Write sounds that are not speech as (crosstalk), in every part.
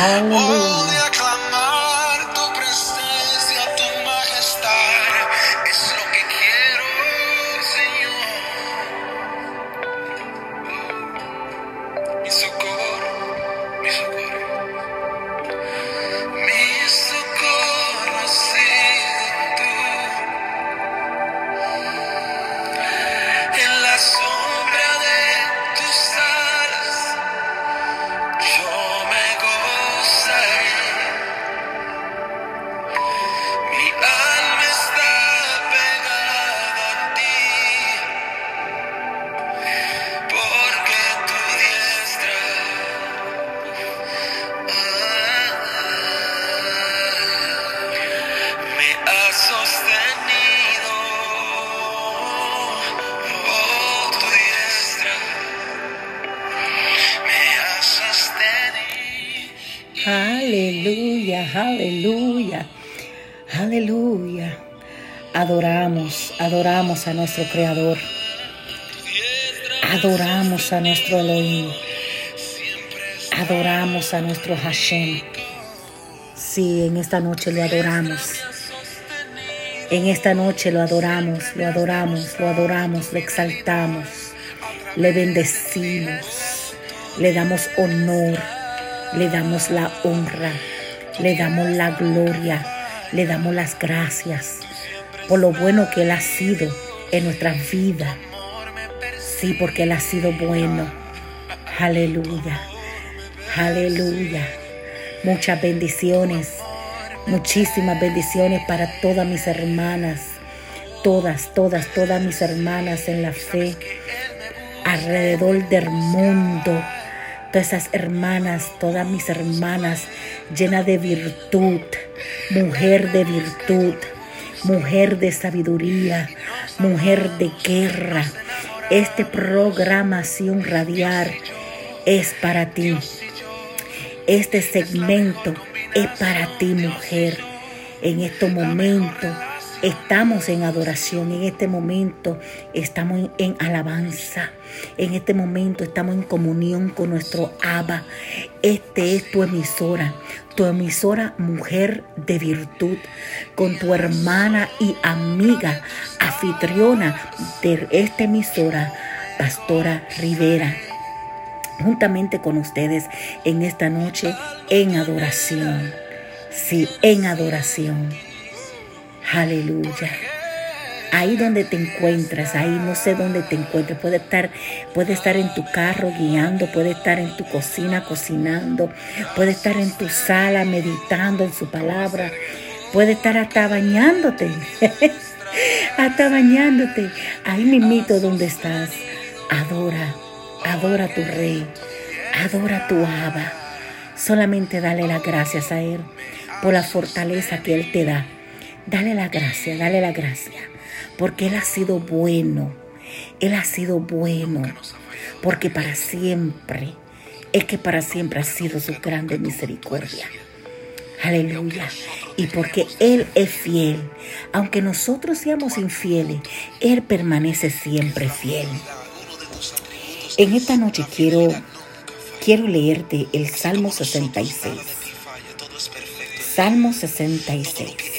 Aleluya. Adoramos, a nuestro Creador. Adoramos a nuestro Elohim. Adoramos a nuestro Hashem. Sí, en esta noche lo adoramos. En esta noche lo adoramos, lo adoramos, lo adoramos, lo exaltamos, le bendecimos, le damos honor le damos la honra, le damos la gloria, le damos las gracias por lo bueno que Él ha sido en nuestra vida. Sí, porque Él ha sido bueno. Aleluya, aleluya. Muchas bendiciones, muchísimas bendiciones para todas mis hermanas, todas, todas, todas mis hermanas en la fe. Alrededor del mundo. Todas esas hermanas, todas mis hermanas llenas de virtud, mujer de virtud, mujer de sabiduría, mujer de guerra. Este programación radial es para ti. Este segmento es para ti, mujer. En este momento Estamos en adoración, en este momento estamos en, alabanza, en este momento estamos en comunión con nuestro Abba. Este es tu emisora, tu emisora mujer de virtud, con tu hermana y amiga, anfitriona de esta emisora, Pastora Rivera juntamente con ustedes en esta noche en adoración. Sí, en adoración. Aleluya. Ahí donde te encuentras, ahí no sé dónde te encuentres, puede estar, puede estar en tu carro guiando, puede estar en tu cocina cocinando, puede estar en tu sala meditando en su palabra, puede estar hasta bañándote, (laughs) hasta bañándote, ahí mismito donde estás. Adora, adora a tu rey, adora a tu aba. Solamente dale las gracias a Él por la fortaleza que Él te da Dale la gracia, dale la gracia, porque Él ha sido bueno, Él ha sido bueno, porque para siempre, es que para siempre ha sido su grande misericordia. Aleluya. Y porque Él es fiel, aunque nosotros seamos infieles, Él permanece siempre fiel. En esta noche quiero, quiero leerte el Salmo 66. Salmo 66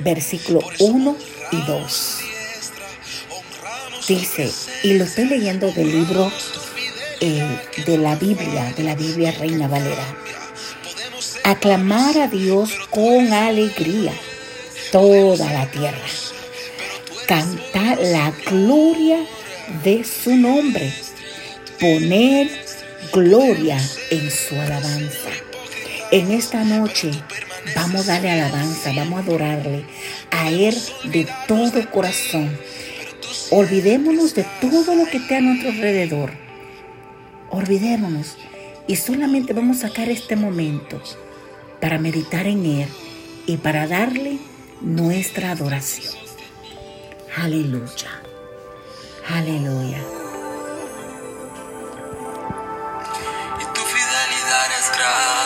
versículo 1 y 2. Dice, y lo estoy leyendo del libro eh, de la Biblia, de la Biblia Reina Valera. Aclamar a Dios con alegría toda la tierra. Cantar la gloria de su nombre. Poner gloria en su alabanza. En esta noche Vamos a darle alabanza, vamos a adorarle a Él de todo corazón. Olvidémonos de todo lo que está a nuestro alrededor. Olvidémonos y solamente vamos a sacar este momento para meditar en Él y para darle nuestra adoración. Aleluya. Aleluya. Y tu fidelidad es grande.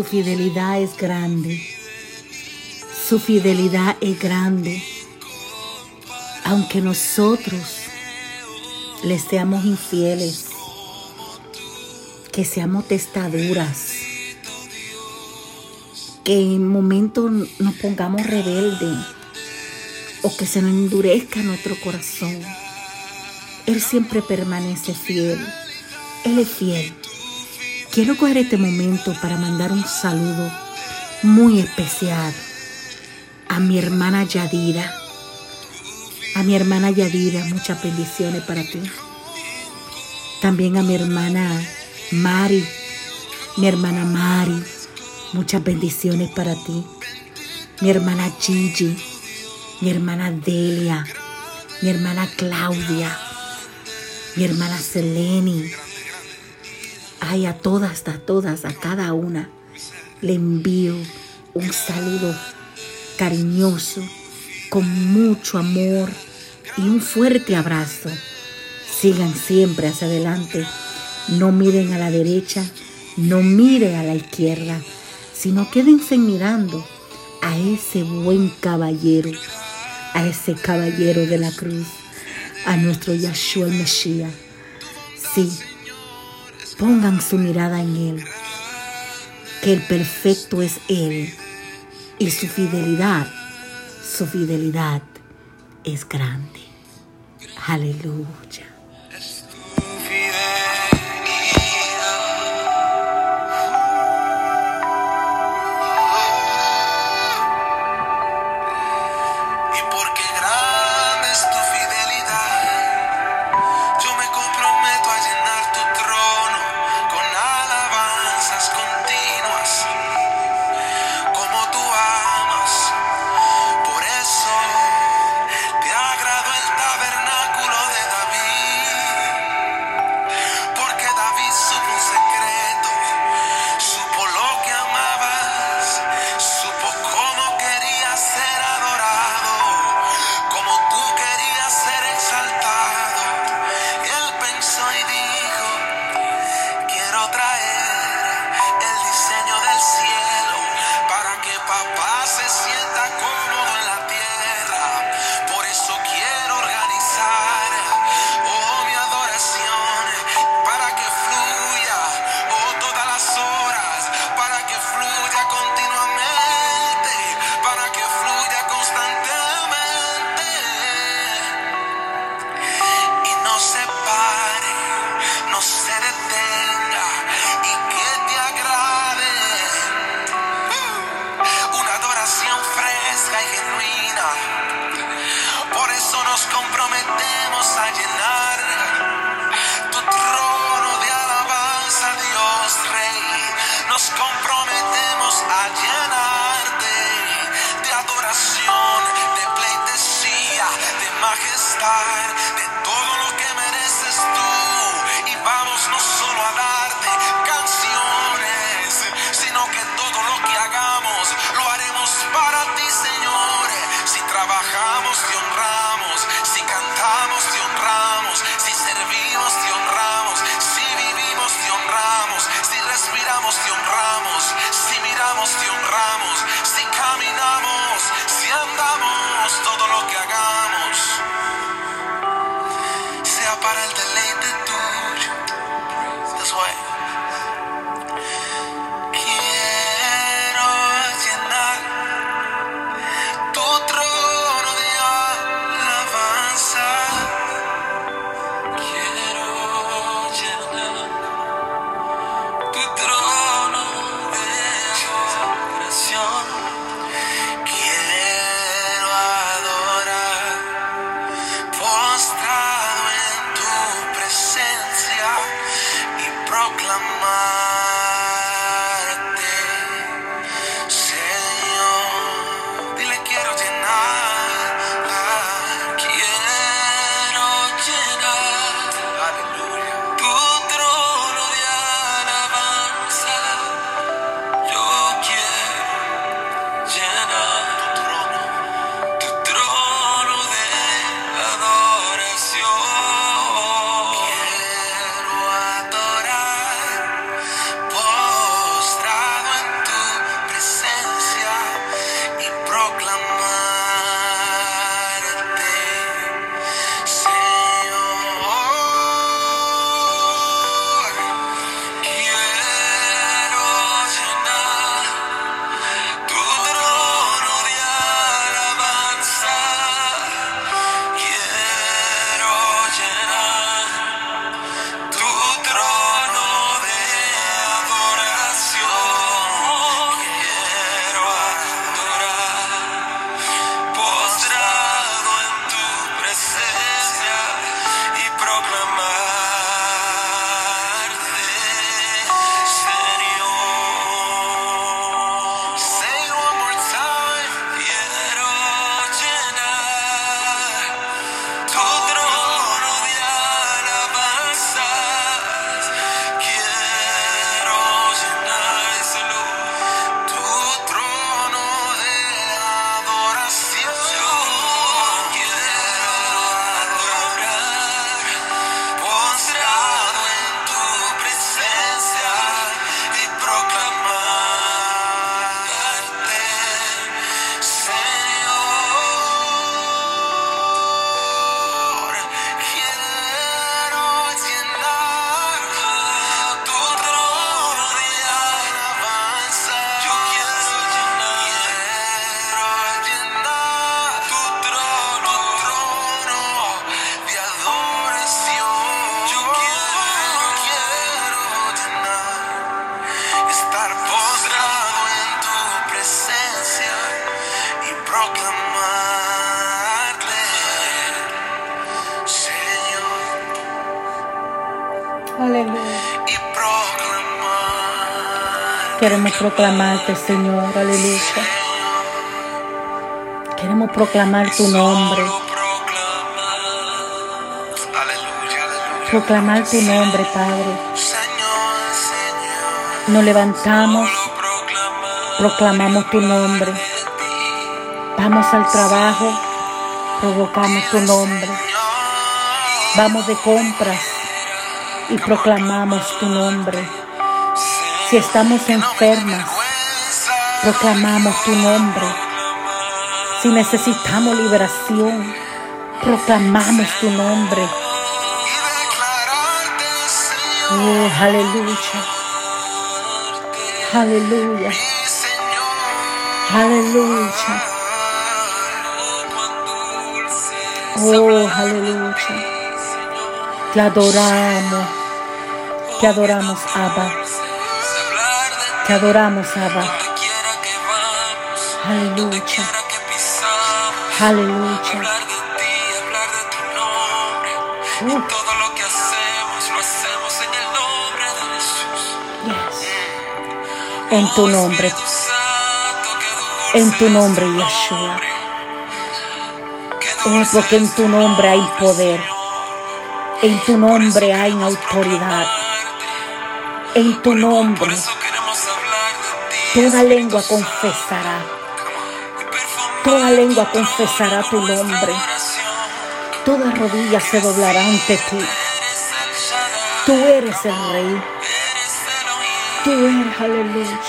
Su fidelidad es grande. Su fidelidad es grande. Aunque nosotros les seamos infieles, que seamos testaduras, que en momentos nos pongamos rebeldes o que se nos endurezca nuestro corazón. Él siempre permanece fiel. Él es fiel. Quiero coger este momento para mandar un saludo muy especial a mi hermana Yadira. A mi hermana Yadira, muchas bendiciones para ti. También a mi hermana Mari, mi hermana Mari, muchas bendiciones para ti. Mi hermana Gigi, mi hermana Delia, mi hermana Claudia, mi hermana Seleni. Ay, a todas, a todas, a cada una le envío un saludo cariñoso, con mucho amor y un fuerte abrazo. Sigan siempre hacia adelante. No miren a la derecha, no miren a la izquierda, sino quédense mirando a ese buen caballero a ese caballero de la cruz, a nuestro Yahshua el Mesías. Sí, pongan su mirada en Él, que el perfecto es Él y su fidelidad, su fidelidad es grande. Aleluya. Oh, ¿Y? Aleluya. Queremos proclamarte, Señor, aleluya. Queremos proclamar tu nombre. Proclamar tu nombre, Padre. Nos levantamos, proclamamos tu nombre. Vamos al trabajo, provocamos tu nombre. Vamos de compras y proclamamos tu nombre. Si estamos enfermas, proclamamos tu nombre. Si necesitamos liberación, proclamamos tu nombre. Oh, aleluya. Aleluya. Aleluya. Oh, aleluya. Te adoramos. Te adoramos, Abba. Te adoramos, Abba. Aleluya. Aleluya. Uh, Todo lo que hacemos, lo hacemos en el nombre de Jesús. En tu nombre. En tu nombre, Yeshua. Oh, porque en tu nombre hay poder. En tu nombre hay autoridad. En tu nombre toda lengua confesará. Toda lengua confesará tu nombre. Toda rodilla se doblará ante ti. Tú eres el rey. Tú eres, aleluya.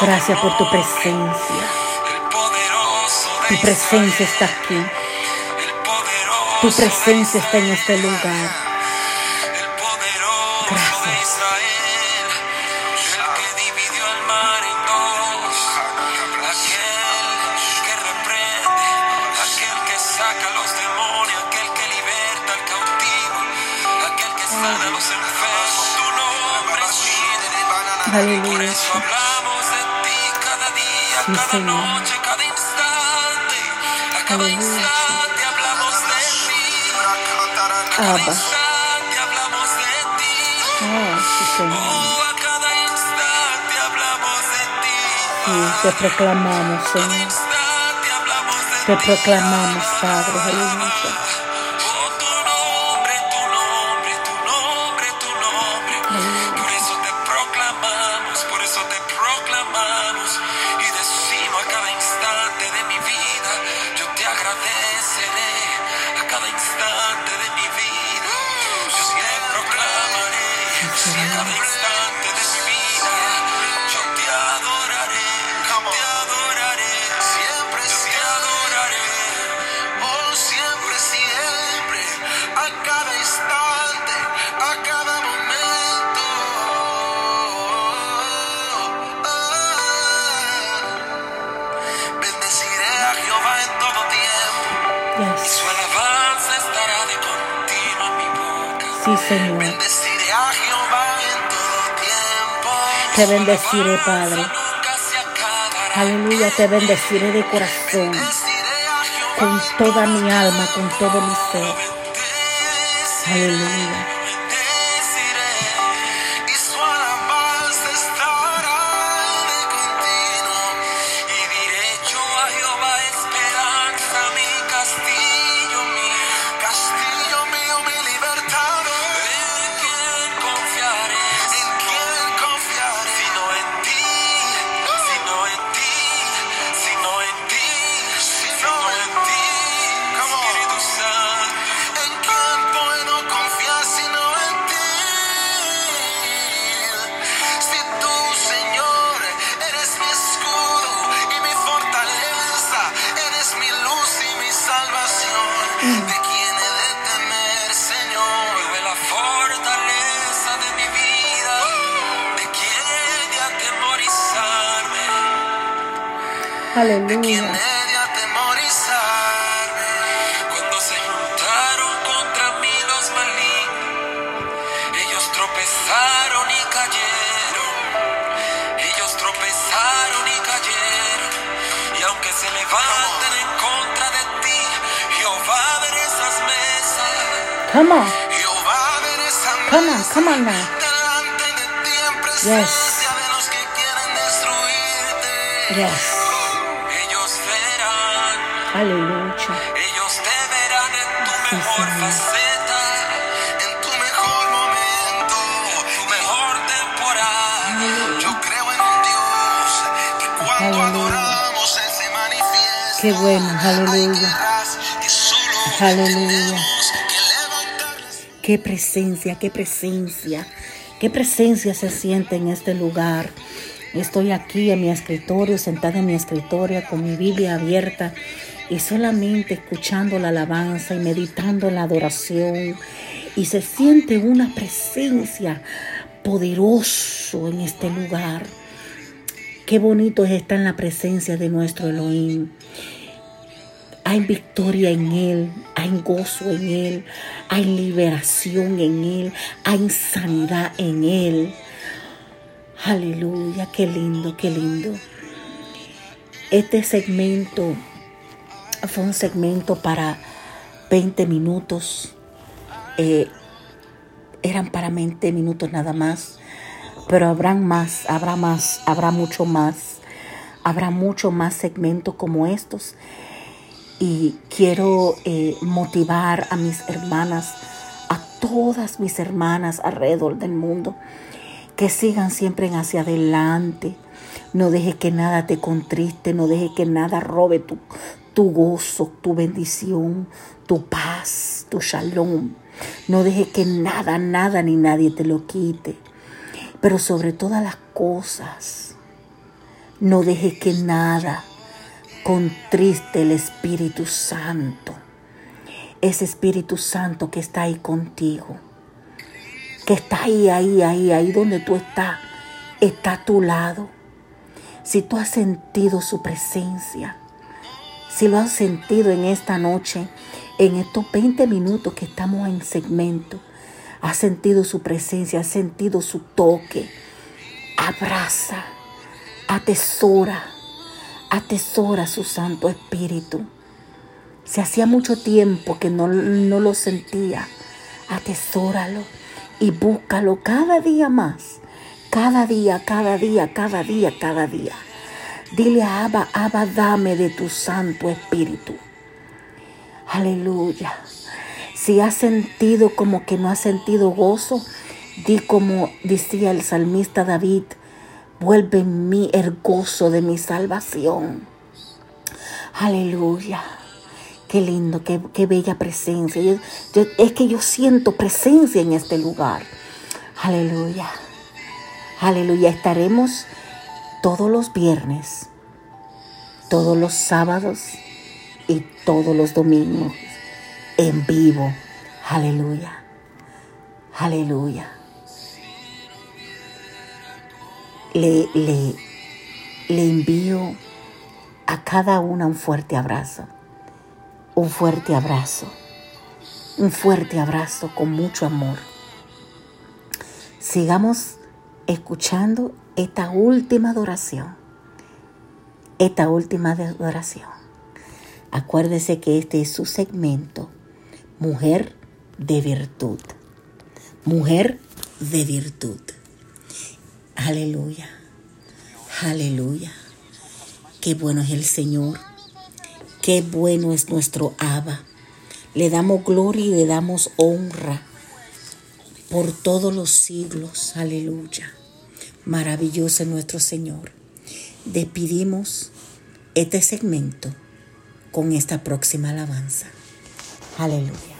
Gracias por tu presencia. Tu presencia está aquí. Tu presencia está en este lugar. Por Aleluya. eso hablamos de ti cada día, Sí, cada Señor. noche, cada instante. A cada Aleluya. instante hablamos de ti. A cada Abba. instante hablamos de ti. Oh, sí, Señor. Oh, a cada instante hablamos de ti. Sí, te proclamamos, Señor. Te proclamamos, Padre. Aleluya. Yo Señor. Te bendeciré, Padre. Aleluya. Te bendeciré de corazón. Con toda mi alma, con todo mi ser. Aleluya. Mesas. Come on. Jehová ver esas Come on. Come on now. Delante de Aleluya. Ellos te verán en tu Sí, mejor Señor. faceta, en tu mejor momento, tu mejor temporada. Yo creo en un Dios que cuando Aleluya. adoramos Él se manifiesta. Qué bueno. Aleluya. Aleluya. Qué presencia, qué presencia, qué presencia se siente en este lugar. Estoy aquí en mi escritorio, sentada en mi escritorio con mi Biblia abierta y solamente escuchando la alabanza y meditando la adoración. Y se siente una presencia poderoso en este lugar. Qué bonito es estar en la presencia de nuestro Elohim. Hay victoria en Él, hay gozo en Él, hay liberación en Él, hay sanidad en Él. Aleluya, qué lindo, qué lindo. Este segmento fue un segmento para 20 minutos. Eh, eran para 20 minutos nada más. Pero habrán más, habrá más, habrá mucho más. Habrá mucho más segmentos como estos y quiero eh, motivar a mis hermanas, a todas mis hermanas alrededor del mundo, que sigan siempre hacia adelante. No deje que nada te contriste, no deje que nada robe tu, tu gozo, tu bendición, tu paz, tu shalom. No deje que nada, nada ni nadie te lo quite. Pero sobre todas las cosas, no deje que nada contriste el Espíritu Santo. Ese Espíritu Santo que está ahí contigo. Que está ahí, ahí, ahí, ahí donde tú estás. Está a tu lado. Si tú has sentido su presencia. Si lo has sentido en esta noche. En estos 20 minutos que estamos en segmento. Has sentido su presencia. Has sentido su toque. Abraza. Atesora atesora su Santo Espíritu. Si hacía mucho tiempo que no, no lo sentía, atesóralo y búscalo cada día más. Cada día, cada día, cada día, cada día. Dile a Abba, Abba, dame de tu Santo Espíritu. Aleluya. Si has sentido como que no has sentido gozo, di como decía el salmista David, Vuelve en mí el gozo de mi salvación. Aleluya. Qué lindo, qué, qué bella presencia. Yo- es que yo siento presencia en este lugar. Aleluya. Aleluya. Estaremos todos los viernes, todos los sábados y todos los domingos en vivo. Aleluya. Aleluya. le, le, le envío a cada una un fuerte abrazo. Un fuerte abrazo. Un fuerte abrazo con mucho amor. Sigamos escuchando esta última adoración. Esta última adoración. Acuérdese que este es su segmento. Mujer de virtud. Mujer de virtud. Aleluya. Aleluya. Qué bueno es el Señor. Qué bueno es nuestro Abba. Le damos gloria y le damos honra por todos los siglos. Aleluya. Maravilloso es nuestro Señor. Despedimos este segmento con esta próxima alabanza. Aleluya.